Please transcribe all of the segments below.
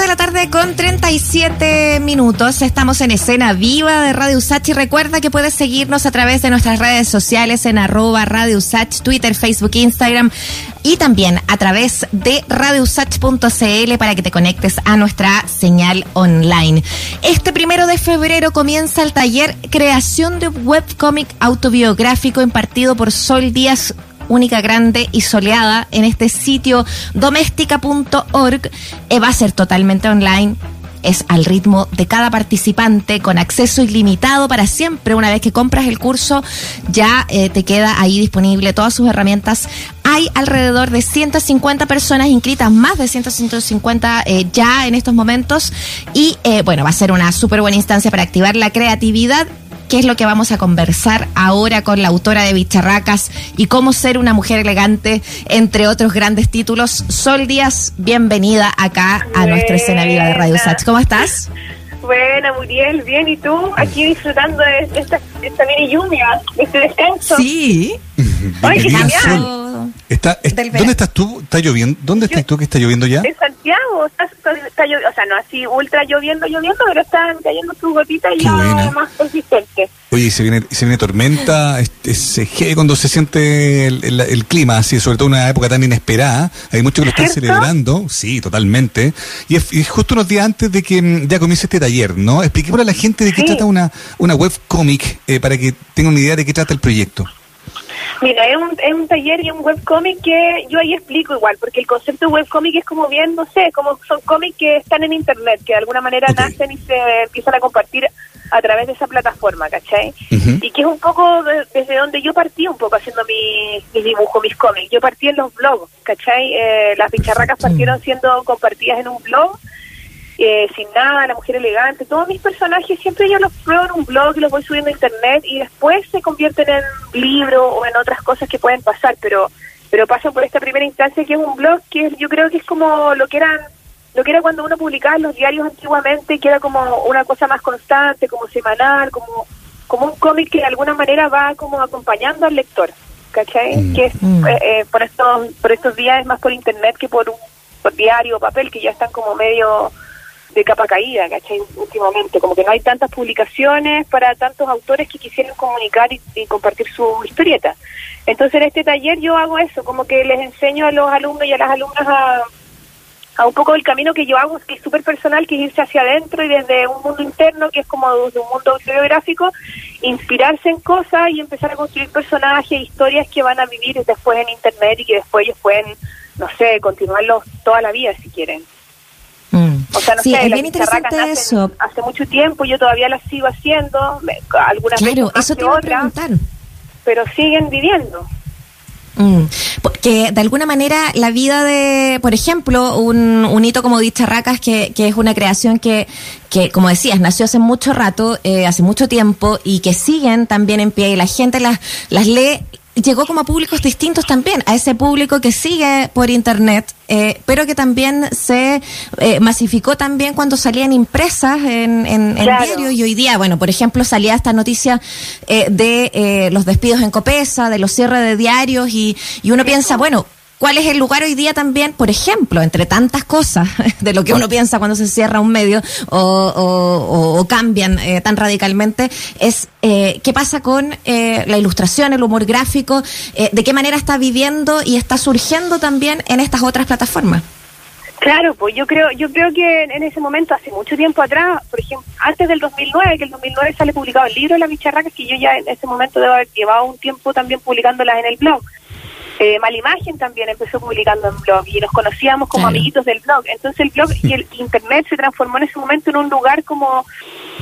3 de la tarde con 37 minutos. Estamos en escena viva de Radio Usach y recuerda que puedes seguirnos a través de nuestras redes sociales en arroba Radio Usach, Twitter, Facebook, Instagram y también a través de radiousach.cl para que te conectes a nuestra señal online. Este primero de febrero comienza el taller Creación de Webcomic Autobiográfico impartido por Sol Díaz única, grande y soleada en este sitio doméstica.org. Eh, va a ser totalmente online es al ritmo de cada participante con acceso ilimitado para siempre. Una vez que compras el curso, ya eh, te queda ahí disponible todas sus herramientas. Hay alrededor de 150 personas inscritas, más de 150 eh, ya en estos momentos. Y bueno, va a ser una súper buena instancia para activar la creatividad qué es lo que vamos a conversar ahora con la autora de Bicharracas y cómo ser una mujer elegante, entre otros grandes títulos. Sol Díaz, bienvenida acá a nuestra escena viva de Radio Sach. ¿Cómo estás? Buena, Muriel, bien. ¿Y tú? Aquí disfrutando de esta, esta mini lluvia, de este descanso. Sí. Ay, qué genial. ¿Dónde estás tú? ¿Está lloviendo? ¿Dónde estás tú que está lloviendo ya? En Santiago. Está, está, lloviendo, o sea, no así ultra lloviendo, lloviendo, pero están cayendo sus gotitas y ya más consistentes. Oye, se viene, se viene tormenta, se este, cuando se siente el, clima, así, sobre todo en una época tan inesperada. Hay muchos que lo están celebrando, sí, totalmente. Y es, justo unos días antes de que mm, ya comience este taller, ¿no? Expliquémosle a la gente de qué trata una, una web cómic eh, para que tenga una idea de qué trata el proyecto. Mira, es un, es un taller y un webcomic que yo ahí explico igual, porque el concepto de webcomic es como bien, no sé, como son cómics que están en internet, que de alguna manera nacen y se empiezan a compartir a través de esa plataforma, ¿cachai? Y que es un poco desde donde yo partí un poco haciendo mi, mi dibujo, mis cómics. Yo partí en los blogs, ¿cachai? Eh, las bicharracas partieron siendo compartidas en un blog eh, sin nada, la mujer elegante, todos mis personajes siempre yo los pruebo en un blog y los voy subiendo a internet y después se convierten en libro o en otras cosas que pueden pasar, pero pero pasan por esta primera instancia que es un blog que yo creo que es como lo que eran lo que era cuando uno publicaba los diarios antiguamente, que era como una cosa más constante, como semanal, como como un cómic que de alguna manera va como acompañando al lector, ¿cachai? Mm. Que es, mm. eh, eh, por estos por estos días es más por internet que por un por diario o papel que ya están como medio de capa caída, ¿cachai? Últimamente, como que no hay tantas publicaciones para tantos autores que quisieran comunicar y, compartir su historieta. Entonces en este taller yo hago eso, como que les enseño a los alumnos y a las alumnas a, a un poco el camino que yo hago, que es súper personal, que es irse hacia adentro y desde un mundo interno, que es como desde un mundo autobiográfico, inspirarse en cosas y empezar a construir personajes, historias que van a vivir después en Internet y que después ellos pueden, no sé, continuarlos toda la vida si quieren. O sea, no sí, sé, es bien interesante eso. Hace mucho tiempo, yo todavía las sigo haciendo, algunas claro, eso te otras, pero siguen viviendo. Mm. Porque de alguna manera la vida de, por ejemplo, un, un hito como Dicharracas, que, que es una creación que, que, como decías, nació hace mucho rato, eh, hace mucho tiempo, y que siguen también en pie, y la gente las, las lee llegó como a públicos distintos también, a ese público que sigue por internet, eh, pero que también se eh, masificó también cuando salían impresas en, en, diario y hoy día, bueno, por ejemplo, salía esta noticia eh, de los despidos en Copesa, de los cierres de diarios y, y uno piensa, bueno, cuál es el lugar hoy día también, por ejemplo, entre tantas cosas de lo que uno piensa cuando se cierra un medio o, cambian eh, tan radicalmente, es eh, qué pasa con eh, la ilustración, el humor gráfico, de qué manera está viviendo y está surgiendo también en estas otras plataformas. Claro, pues yo creo, yo creo que en ese momento, hace mucho tiempo atrás, por ejemplo, antes del 2009, que el 2009 sale publicado el libro de la bicharraca, que yo ya en ese momento debo haber llevado un tiempo también publicándolas en el blog. Eh, Malimagen también empezó publicando en blog y nos conocíamos como amiguitos del blog. Entonces el blog y el internet se transformó en ese momento en un lugar como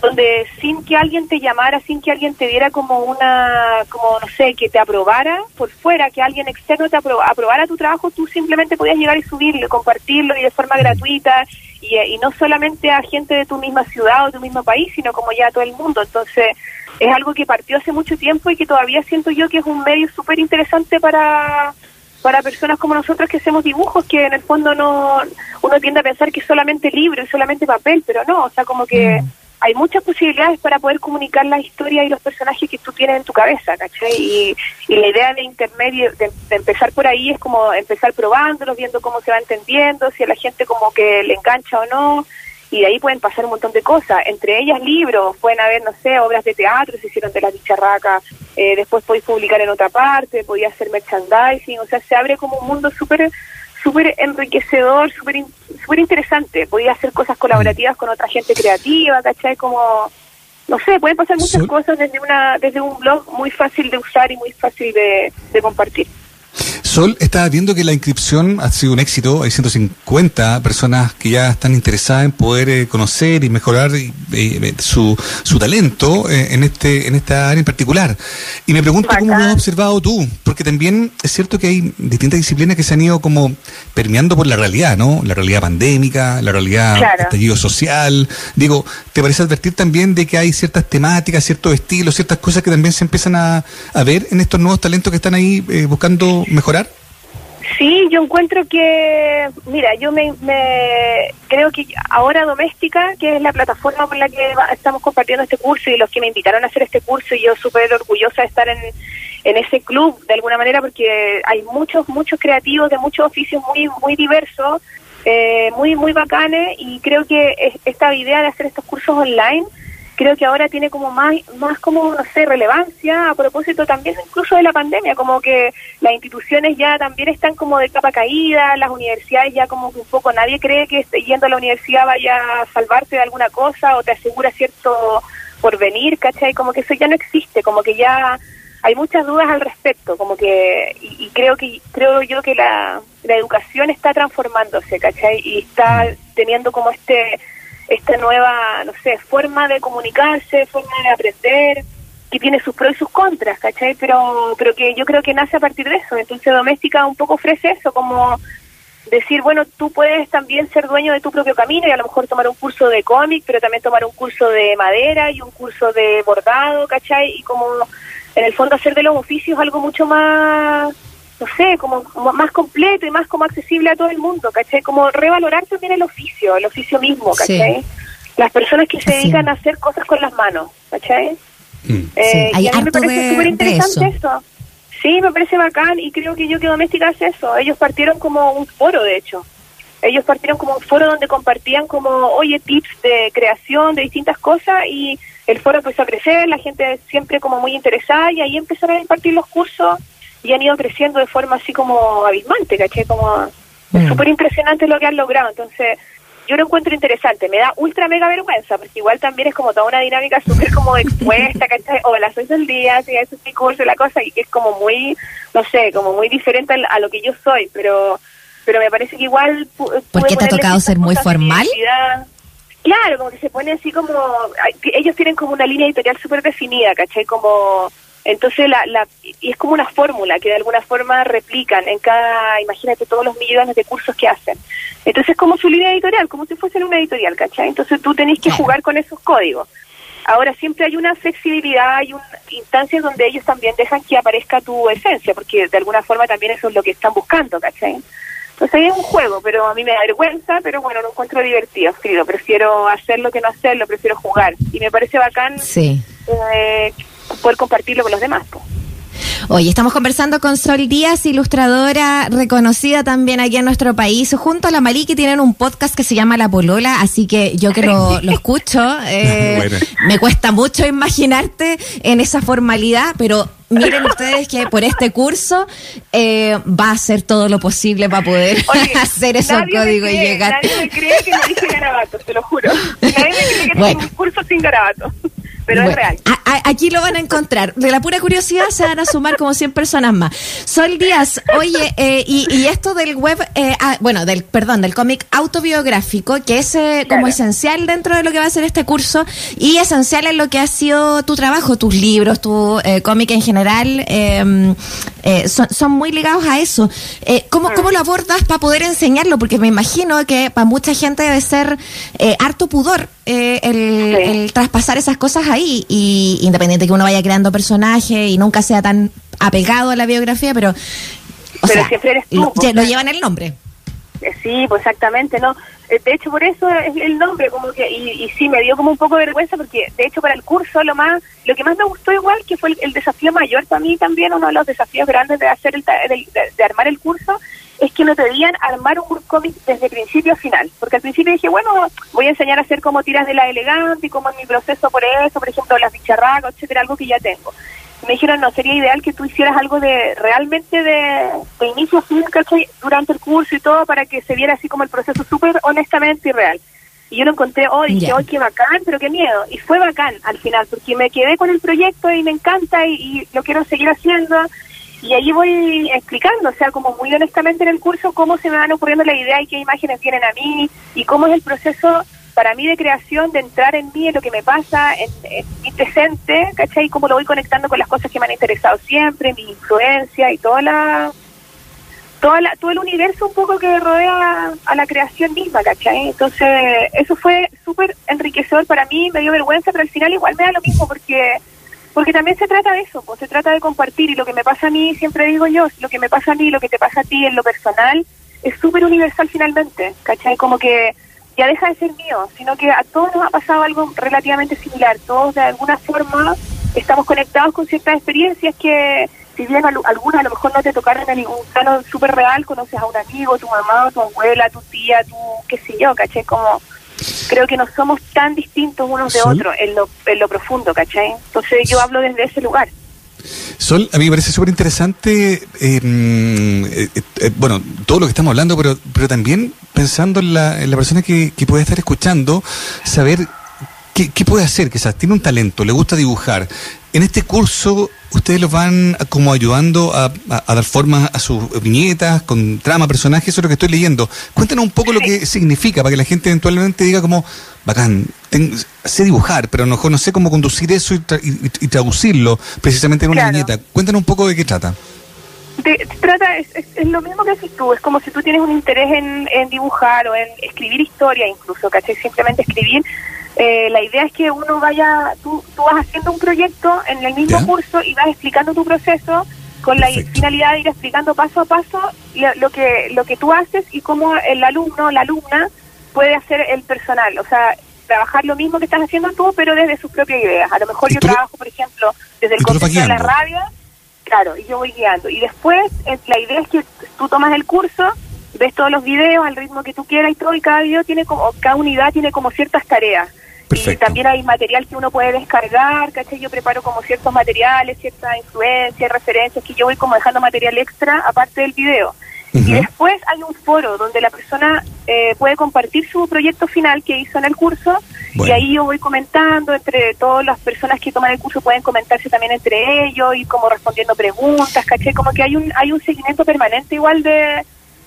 donde sin que alguien te llamara, sin que alguien te diera como una, como no sé, que te aprobara por fuera, que alguien externo te aprobara tu trabajo, tú simplemente podías llegar y subirlo, compartirlo y de forma gratuita y, y no solamente a gente de tu misma ciudad o de tu mismo país, sino como ya a todo el mundo. Entonces es algo que partió hace mucho tiempo y que todavía siento yo que es un medio súper interesante para, para personas como nosotros que hacemos dibujos, que en el fondo no uno tiende a pensar que es solamente libro y solamente papel, pero no, o sea, como que hay muchas posibilidades para poder comunicar la historia y los personajes que tú tienes en tu cabeza, ¿cachai? Y, la idea de intermedio, de, empezar por ahí es como empezar probándolos, viendo cómo se va entendiendo, si a la gente como que le engancha o no, y de ahí pueden pasar un montón de cosas, entre ellas libros, pueden haber, no sé, obras de teatro, se hicieron de la bicharraca, eh, después podéis publicar en otra parte, podía hacer merchandising, o sea, se abre como un mundo súper súper enriquecedor, súper super interesante. Podía hacer cosas colaborativas con otra gente creativa, ¿cachai? Como, no sé, pueden pasar muchas cosas desde, una, desde un blog muy fácil de usar y muy fácil de compartir. Sol, estaba viendo que la inscripción ha sido un éxito. Hay 150 personas que ya están interesadas en poder eh, conocer y mejorar eh, su, su talento eh, en este en esta área en particular. Y me pregunto cómo lo has observado tú, porque también es cierto que hay distintas disciplinas que se han ido como permeando por la realidad, ¿no? La realidad pandémica, la realidad estallido social. Digo, ¿te parece advertir también de que hay ciertas temáticas, ciertos estilos, ciertas cosas que también se empiezan a, a ver en estos nuevos talentos que están ahí buscando mejorar? Sí, yo encuentro que, mira, yo me, creo que ahora Doméstica, que es la plataforma por la que estamos compartiendo este curso y los que me invitaron a hacer este curso, y yo súper orgullosa de estar en, en ese club de alguna manera porque hay muchos, muchos creativos de muchos oficios muy, muy diversos, eh, muy, muy bacanes y creo que esta idea de hacer estos cursos online creo que ahora tiene como más, más como, no sé, relevancia a propósito también incluso de la pandemia, como que las instituciones ya también están como de capa caída, las universidades ya como que un poco nadie cree que yendo a la universidad vaya a salvarte de alguna cosa o te asegura cierto porvenir, ¿cachai? Como que eso ya no existe, como que ya hay muchas dudas al respecto, como que, y, creo que, creo yo que la, la educación está transformándose, ¿cachai? Y está teniendo como este esta nueva, no sé, forma de comunicarse, forma de aprender, que tiene sus pros y sus contras, ¿cachai? Pero, pero que yo creo que nace a partir de eso. Entonces Doméstica un poco ofrece eso, como decir, bueno, tú puedes también ser dueño de tu propio camino y a lo mejor tomar un curso de cómic, pero también tomar un curso de madera y un curso de bordado, ¿cachai? Y como en el fondo hacer de los oficios algo mucho más no sé, como, más completo y más como accesible a todo el mundo, ¿cachai? Como revalorar también el oficio, el oficio mismo, ¿cachai? Las personas que se dedican a hacer cosas con las manos, ¿cachai? Mm. Eh, y a mí me parece súper interesante eso. Sí, me parece bacán y creo que yo que Doméstica hace eso. Ellos partieron como un foro, de hecho. Ellos partieron como un foro donde compartían como, oye, tips de creación, de distintas cosas y el foro empezó a crecer, la gente siempre como muy interesada y ahí empezaron a impartir los cursos y han ido creciendo de forma así como abismante, ¿caché? Como mm. súper impresionante lo que han logrado. Entonces, yo lo encuentro interesante. Me da ultra mega vergüenza, porque igual también es como toda una dinámica súper como expuesta, ¿cachai? O las seis del día, si es mi curso la cosa, y que es como muy, no sé, como muy diferente a lo que yo soy, pero pero me parece que igual... ¿Por qué te ha tocado ser muy formal? Claro, como que se pone así como... Ellos tienen como una línea editorial súper definida, ¿cachai? Como entonces, la, la, y es como una fórmula que de alguna forma replican en cada, imagínate, todos los millones de cursos que hacen. Entonces, es como su línea editorial, como si fuese una editorial, ¿cachai? Entonces, tú tenés que jugar con esos códigos. Ahora, siempre hay una flexibilidad, hay una instancias donde ellos también dejan que aparezca tu esencia, porque de alguna forma también eso es lo que están buscando, ¿cachai? Entonces ahí es un juego, pero a mí me da vergüenza, pero bueno, lo encuentro divertido, escrito. Prefiero hacerlo que no hacerlo, prefiero jugar. Y me parece bacán sí. eh, poder compartirlo con los demás. Hoy estamos conversando con Sol Díaz, ilustradora reconocida también aquí en nuestro país. Junto a la Maliki tienen un podcast que se llama La Polola, así que yo que lo, escucho, eh, me cuesta mucho imaginarte en esa formalidad, pero miren ustedes que por este curso eh, va a hacer todo lo posible para poder hacer esos códigos y llegar. Nadie me cree que no dije garabato, te lo juro. Nadie me cree que bueno. un curso sin garabato pero es real. aquí lo van a encontrar. De la pura curiosidad se van a sumar como 100 personas más. Sol Díaz, oye, eh, y, esto del web, eh, ah, bueno, del, perdón, del cómic autobiográfico, que es eh, como esencial dentro de lo que va a ser este curso y esencial en lo que ha sido tu trabajo, tus libros, tu cómic en general, em, son, son, muy ligados a eso. ¿cómo, ¿Cómo lo abordas para poder enseñarlo? Porque me imagino que para mucha gente debe ser harto pudor el, el traspasar esas cosas a y independiente que uno vaya creando personajes y nunca sea tan apegado a la biografía, pero, pero siempre eres tú, lo, llevan el nombre. Eh, sí, pues exactamente, ¿no? Eh, de hecho, por eso es el nombre, como que, y, y, sí, me dio como un poco de vergüenza, porque de hecho para el curso lo más, lo que más me gustó igual, que fue el, desafío mayor para mí también, uno de los desafíos grandes de hacer el, de, de, armar el curso, es que me pedían armar un cómic desde principio a final, porque al principio dije, bueno, voy a enseñar a hacer como tiras de la elegante y como en mi proceso por eso, por ejemplo, las bicharracas, etcétera, algo que ya tengo me dijeron, no, sería ideal que tú hicieras algo de realmente de, inicio a fin, Durante el curso y todo, para que se viera así como el proceso súper honestamente y real. Y yo lo encontré, oh, dije, oh, qué bacán, pero qué miedo. Y fue bacán al final, porque me quedé con el proyecto y me encanta y, lo quiero seguir haciendo. Y ahí voy explicando, o sea, como muy honestamente en el curso, cómo se me van ocurriendo la idea y qué imágenes vienen a mí y cómo es el proceso para mí de creación, de entrar en mí, en lo que me pasa, en, mi presente, ¿cachai? Y cómo lo voy conectando con las cosas que me han interesado siempre, mi influencia y toda la, toda la, todo el universo un poco que rodea a la creación misma, ¿cachai? Entonces, eso fue súper enriquecedor para mí, me dio vergüenza, pero al final igual me da lo mismo porque porque también se trata de eso, pues se trata de compartir y lo que me pasa a mí, siempre digo yo, lo que me pasa a mí, lo que te pasa a ti en lo personal, es súper universal finalmente, ¿cachai? Como que ya deja de ser mío, sino que a todos nos ha pasado algo relativamente similar. Todos de alguna forma estamos conectados con ciertas experiencias que, si bien algunas a lo mejor no te tocaron en ningún plano súper real, conoces a un amigo, tu mamá, tu abuela, tu tía, tu qué sé yo, caché, como creo que no somos tan distintos unos de otros en lo, en lo profundo, ¿cachai? Entonces yo hablo desde ese lugar. Sol, a mí me parece súper interesante, em, eh, eh, bueno, todo lo que estamos hablando, pero, pero también pensando en la, la persona que, que puede estar escuchando, saber ¿Qué, puede hacer? Quizás tiene un talento, le gusta dibujar. En este curso, ustedes los van como ayudando a, dar forma a sus viñetas, con trama, personajes, eso es lo que estoy leyendo. Cuéntanos un poco lo que significa, para que la gente eventualmente diga como, bacán, sé dibujar, pero a lo mejor no sé cómo conducir eso y, traducirlo precisamente en una viñeta. Cuéntanos un poco de qué trata. trata, es, lo mismo que haces tú, es como si tú tienes un interés en, en dibujar o en escribir historia incluso, ¿cachai? Simplemente escribir eh, la idea es que uno vaya, tú, tú vas haciendo un proyecto en el mismo curso y vas explicando tu proceso con la finalidad de ir explicando paso a paso lo, que lo que tú haces y cómo el alumno o la alumna puede hacer el personal, o sea, trabajar lo mismo que estás haciendo tú, pero desde sus propias ideas. A lo mejor yo trabajo, por ejemplo, desde el concepto de la radio, claro, y yo voy guiando. Y después, eh, la idea es que tú tomas el curso, ves todos los videos al ritmo que tú quieras y todo, y cada video tiene como, cada unidad tiene como ciertas tareas. Y también hay material que uno puede descargar, ¿cachai? Yo preparo como ciertos materiales, ciertas influencias, referencias, que yo voy como dejando material extra aparte del video. Y después hay un foro donde la persona eh, puede compartir su proyecto final que hizo en el curso y ahí yo voy comentando entre todas las personas que toman el curso pueden comentarse también entre ellos y como respondiendo preguntas, ¿cachai? Como que hay un hay un seguimiento permanente igual de,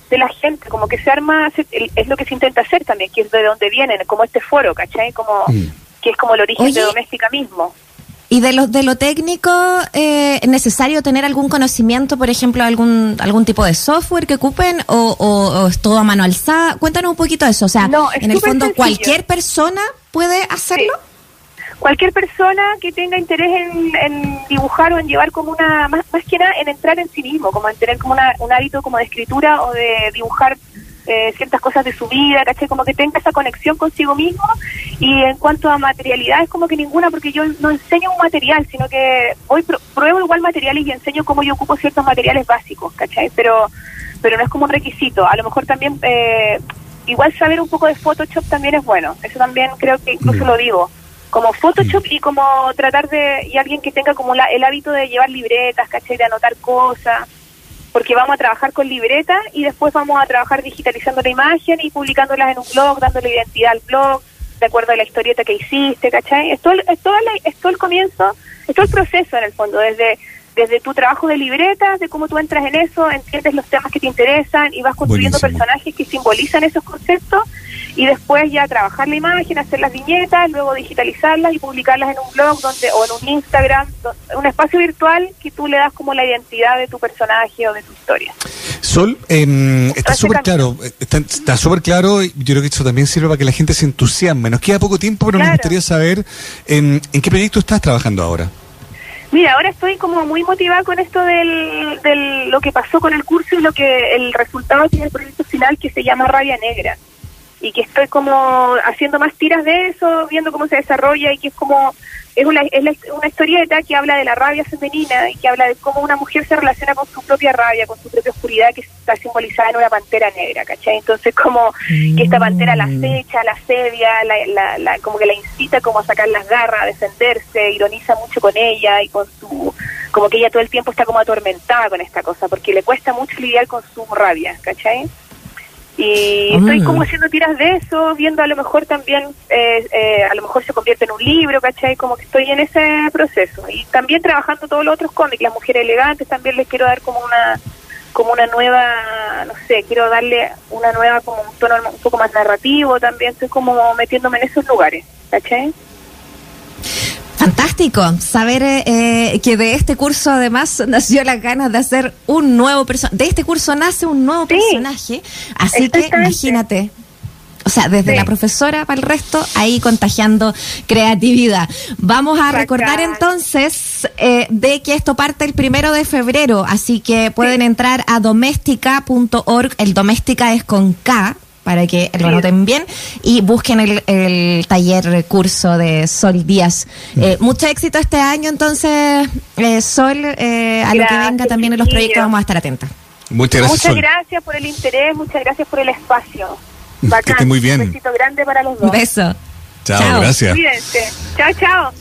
de la gente, como que se arma, es lo que se intenta hacer también, que es de donde vienen, como este foro, ¿cachai? Como, mm. que es como el origen de Doméstica mismo. ¿Y de lo, de lo técnico, eh, es necesario tener algún conocimiento, por ejemplo, algún algún tipo de software que ocupen o, es todo a mano alzada? Cuéntanos un poquito de eso. O sea, en el fondo, ¿cualquier persona puede hacerlo? Cualquier persona que tenga interés en, dibujar o en llevar como una, más, más que nada en entrar en sí mismo, como en tener como un hábito como de escritura o de dibujar eh, ciertas cosas de su vida, ¿caché? Como que tenga esa conexión consigo mismo. Y en cuanto a materialidad, es como que ninguna, porque yo no enseño un material, sino que hoy pruebo igual materiales y enseño cómo yo ocupo ciertos materiales básicos, ¿cachai? Pero, pero no es como un requisito. A lo mejor también, eh, igual saber un poco de Photoshop también es bueno. Eso también creo que incluso mm. lo digo como Photoshop y como tratar de, y alguien que tenga como el hábito de llevar libretas, ¿cachai? De anotar cosas, porque vamos a trabajar con libretas y después vamos a trabajar digitalizando la imagen y publicándolas en un blog, dándole identidad al blog, de acuerdo a la historieta que hiciste, ¿cachai? Es todo, es todo, es todo el comienzo, es todo el proceso en el fondo, desde desde tu trabajo de libretas, de cómo tú entras en eso, entiendes los temas que te interesan y vas construyendo personajes que simbolizan esos conceptos y después ya trabajar la imagen, hacer las viñetas, luego digitalizarlas y publicarlas en un blog donde o en un Instagram, un espacio virtual que tú le das como la identidad de tu personaje o de tu historia. Sol, em, está súper claro, está súper claro y yo creo que eso también sirve para que la gente se entusiasme. Nos queda poco tiempo, pero me gustaría saber en, en qué proyecto estás trabajando ahora. Mira, ahora estoy como muy motivada con esto del, del lo que pasó con el curso y lo que el resultado tiene el proyecto final que se llama Rabia Negra y que estoy como haciendo más tiras de eso, viendo cómo se desarrolla y que es como es una, es una historieta que habla de la rabia femenina y que habla de cómo una mujer se relaciona con su propia rabia, con su propia oscuridad que está simbolizada en una pantera negra, ¿cachai? Entonces como que esta pantera la mm. acecha, la asedia, la, la, como que la incita como a sacar las garras, a defenderse, ironiza mucho con ella y con su... como que ella todo el tiempo está como atormentada con esta cosa, porque le cuesta mucho lidiar con su rabia, ¿cachai? Y estoy como haciendo tiras de eso, viendo a lo mejor también, eh, eh, a lo mejor se convierte en un libro, ¿cachai? Como que estoy en ese proceso. Y también trabajando todos los otros cómics, las mujeres elegantes, también les quiero dar como una como una nueva, no sé, quiero darle una nueva, como un tono un poco más narrativo también, estoy como metiéndome en esos lugares, ¿cachai? Fantástico saber eh, que de este curso además nació las ganas de hacer un nuevo personaje. De este curso nace un nuevo personaje, así que imagínate. O sea, desde la profesora para el resto, ahí contagiando creatividad. Vamos a recordar entonces eh, de que esto parte el primero de febrero, así que pueden entrar a doméstica.org. El doméstica es con K, para que lo noten bien y busquen el, taller curso de Sol Díaz. Mm. Eh, mucho éxito este año, entonces, eh, Sol, eh, a lo que venga también en los proyectos vamos a estar atentos. Muchas gracias. Muchas gracias por el interés, muchas gracias por el espacio. Bacán. Que esté muy bien. Un besito grande para los dos. Un beso. Chao, gracias. Cuídense. Chao, chao.